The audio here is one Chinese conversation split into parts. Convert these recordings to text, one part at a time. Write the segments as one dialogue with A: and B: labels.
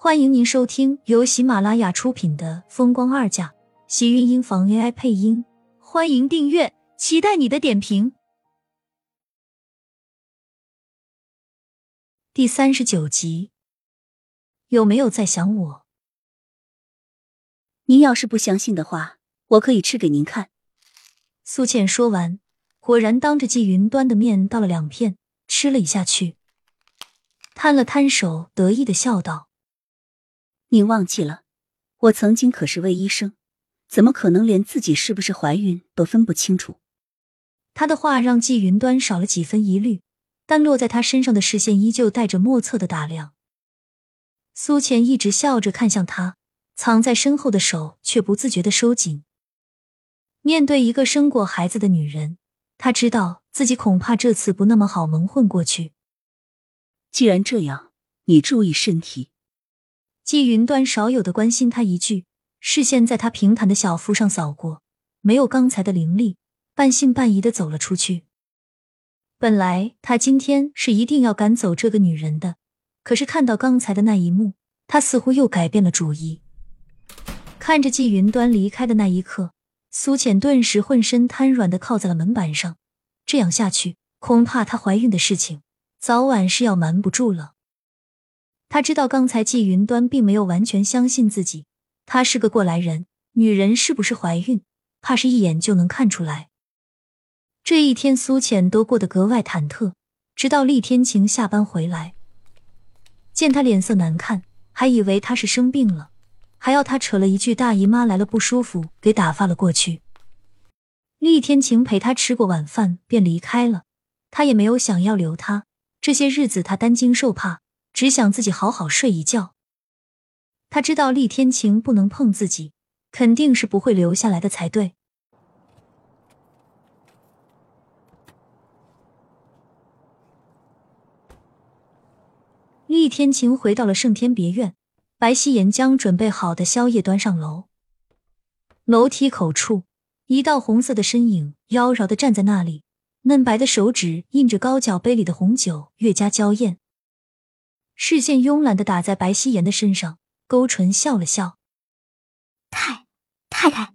A: 欢迎您收听由喜马拉雅出品的《风光二嫁》，喜运音房 AI 配音。欢迎订阅，期待你的点评。第三十九集，有没有在想我？
B: 您要是不相信的话，我可以吃给您看。
A: 苏倩说完，果然当着季云端的面倒了两片，吃了一下去，摊了摊手，得意的笑道：“
B: 你忘记了，我曾经可是位医生，怎么可能连自己是不是怀孕都分不清楚？”
A: 他的话让季云端少了几分疑虑，但落在他身上的视线依旧带着莫测的打量。苏浅一直笑着看向他，藏在身后的手却不自觉的收紧。面对一个生过孩子的女人，他知道自己恐怕这次不那么好蒙混过去。
B: 既然这样，你注意身体。
A: 季云端少有的关心他一句，视线在他平坦的小腹上扫过，没有刚才的凌厉，半信半疑的走了出去。本来他今天是一定要赶走这个女人的，可是看到刚才的那一幕，他似乎又改变了主意。看着季云端离开的那一刻。苏浅顿时浑身瘫软的靠在了门板上，这样下去，恐怕她怀孕的事情早晚是要瞒不住了。他知道刚才季云端并没有完全相信自己，他是个过来人，女人是不是怀孕，怕是一眼就能看出来。这一天，苏浅都过得格外忐忑，直到厉天晴下班回来，见他脸色难看，还以为他是生病了。还要他扯了一句“大姨妈来了不舒服”，给打发了过去。厉天晴陪他吃过晚饭便离开了，他也没有想要留他。这些日子他担惊受怕，只想自己好好睡一觉。他知道厉天晴不能碰自己，肯定是不会留下来的才对。厉天晴回到了盛天别院。白希言将准备好的宵夜端上楼，楼梯口处，一道红色的身影妖娆的站在那里，嫩白的手指印着高脚杯里的红酒，越加娇艳。视线慵懒的打在白希言的身上，勾唇笑了笑：“
C: 太太太。”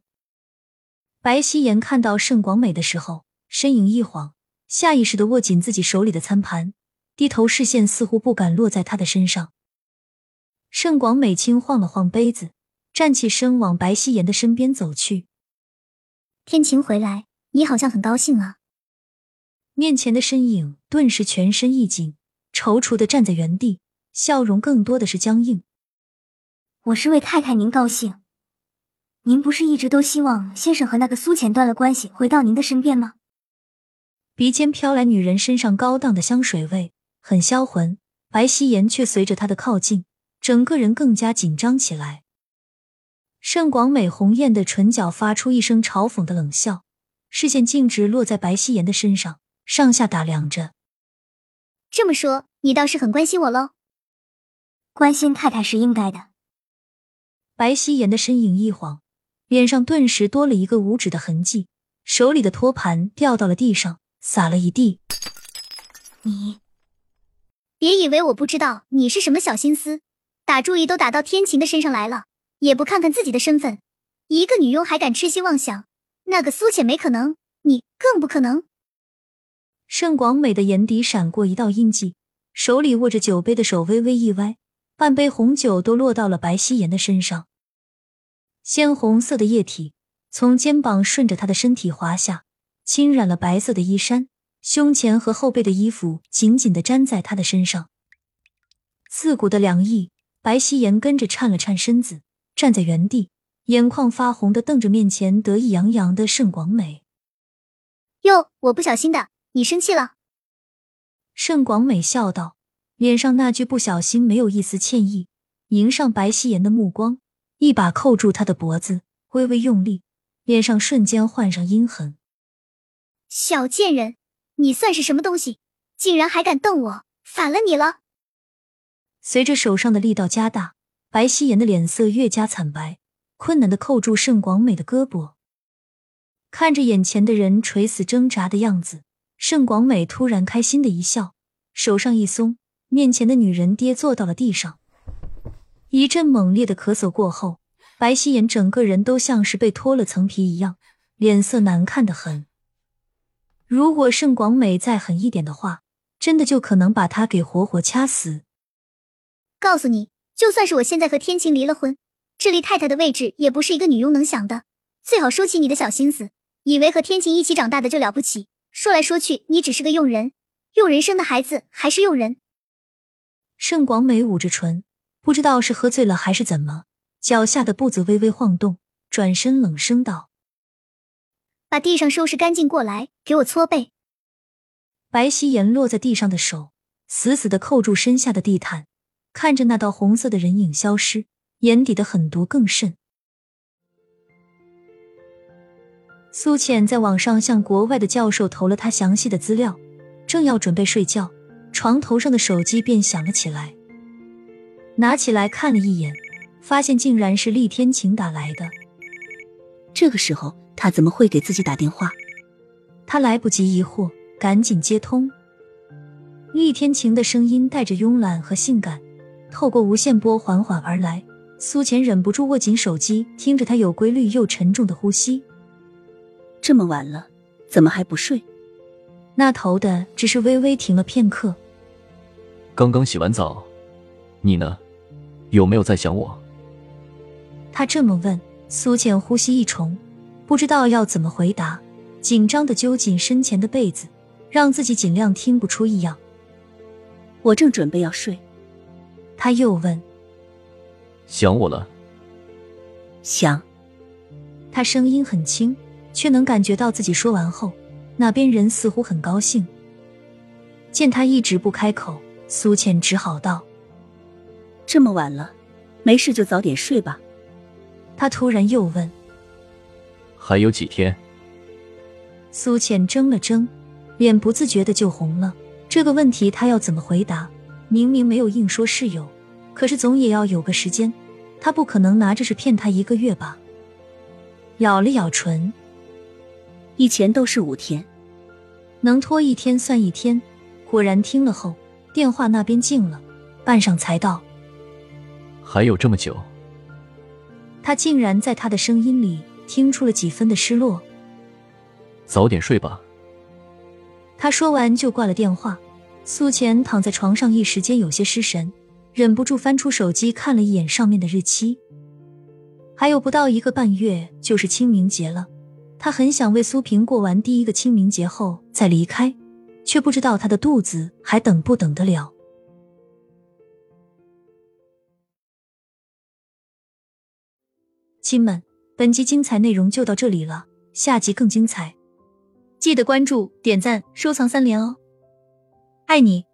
A: 白希言看到盛广美的时候，身影一晃，下意识的握紧自己手里的餐盘，低头，视线似乎不敢落在他的身上。盛广美轻晃了晃杯子，站起身往白希言的身边走去。
C: 天晴回来，你好像很高兴啊。
A: 面前的身影顿时全身一紧，踌躇的站在原地，笑容更多的是僵硬。
C: 我是为太太您高兴。您不是一直都希望先生和那个苏浅断了关系，回到您的身边吗？
A: 鼻尖飘来女人身上高档的香水味，很销魂。白希言却随着他的靠近。整个人更加紧张起来。盛广美红艳的唇角发出一声嘲讽的冷笑，视线径直落在白希言的身上，上下打量着。
C: 这么说，你倒是很关心我喽？关心太太是应该的。
A: 白希言的身影一晃，脸上顿时多了一个五指的痕迹，手里的托盘掉到了地上，洒了一地。
C: 你别以为我不知道你是什么小心思。打主意都打到天晴的身上来了，也不看看自己的身份，一个女佣还敢痴心妄想？那个苏浅没可能，你更不可能。
A: 盛广美的眼底闪过一道印记，手里握着酒杯的手微微一歪，半杯红酒都落到了白希言的身上。鲜红色的液体从肩膀顺着他的身体滑下，侵染了白色的衣衫，胸前和后背的衣服紧紧的粘在他的身上，刺骨的凉意。白希言跟着颤了颤身子，站在原地，眼眶发红的瞪着面前得意洋洋的盛广美。
C: 哟，我不小心的，你生气了？
A: 盛广美笑道，脸上那句不小心没有一丝歉意，迎上白希言的目光，一把扣住他的脖子，微微用力，脸上瞬间换上阴狠。
C: 小贱人，你算是什么东西？竟然还敢瞪我，反了你了！
A: 随着手上的力道加大，白希言的脸色越加惨白，困难的扣住盛广美的胳膊。看着眼前的人垂死挣扎的样子，盛广美突然开心的一笑，手上一松，面前的女人跌坐到了地上。一阵猛烈的咳嗽过后，白希言整个人都像是被脱了层皮一样，脸色难看的很。如果盛广美再狠一点的话，真的就可能把他给活活掐死。
C: 告诉你，就算是我现在和天晴离了婚，这离太太的位置也不是一个女佣能想的。最好收起你的小心思，以为和天晴一起长大的就了不起。说来说去，你只是个佣人，佣人生的孩子还是佣人。
A: 盛广美捂着唇，不知道是喝醉了还是怎么，脚下的步子微微晃动，转身冷声道：“
C: 把地上收拾干净，过来给我搓背。”
A: 白希言落在地上的手死死的扣住身下的地毯，看着那道红色的人影消失，眼底的狠毒更甚。苏浅在网上向国外的教授投了他详细的资料，正要准备睡觉，床头上的手机便响了起来。拿起来看了一眼，发现竟然是厉天晴打来的。
B: 这个时候他怎么会给自己打电话？
A: 他来不及疑惑，赶紧接通。厉天晴的声音带着慵懒和性感，透过无线波缓缓而来。苏浅忍不住握紧手机，听着他有规律又沉重的呼吸。
B: 这么晚了，怎么还不睡？
A: 那头的只是微微停了片刻。
D: 刚刚洗完澡，你呢？有没有在想我？
A: 他这么问，苏浅呼吸一重，不知道要怎么回答，紧张的揪紧身前的被子，让自己尽量听不出异样。
B: 我正准备要睡，
A: 他又问：“
D: 想我了？”
B: 想。
A: 他声音很轻。却能感觉到自己说完后，那边人似乎很高兴。见他一直不开口，苏倩只好道：“
B: 这么晚了，没事就早点睡吧。”
A: 他突然又问：“
D: 还有几天？”
A: 苏倩怔了怔，脸不自觉的就红了。这个问题他要怎么回答？明明没有硬说是有，可是总也要有个时间。他不可能拿着是骗他一个月吧？咬了咬唇。
B: 以前都是五天，
A: 能拖一天算一天。果然听了后，电话那边静了，半晌才道：“
D: 还有这么久。”
A: 他竟然在他的声音里听出了几分的失落。
D: 早点睡吧。
A: 他说完就挂了电话。苏浅躺在床上，一时间有些失神，忍不住翻出手机看了一眼上面的日期，还有不到一个半月就是清明节了。他很想为苏萍过完第一个清明节后再离开，却不知道他的肚子还等不等得了。亲们，本集精彩内容就到这里了，下集更精彩，记得关注、点赞、收藏三连哦！爱你。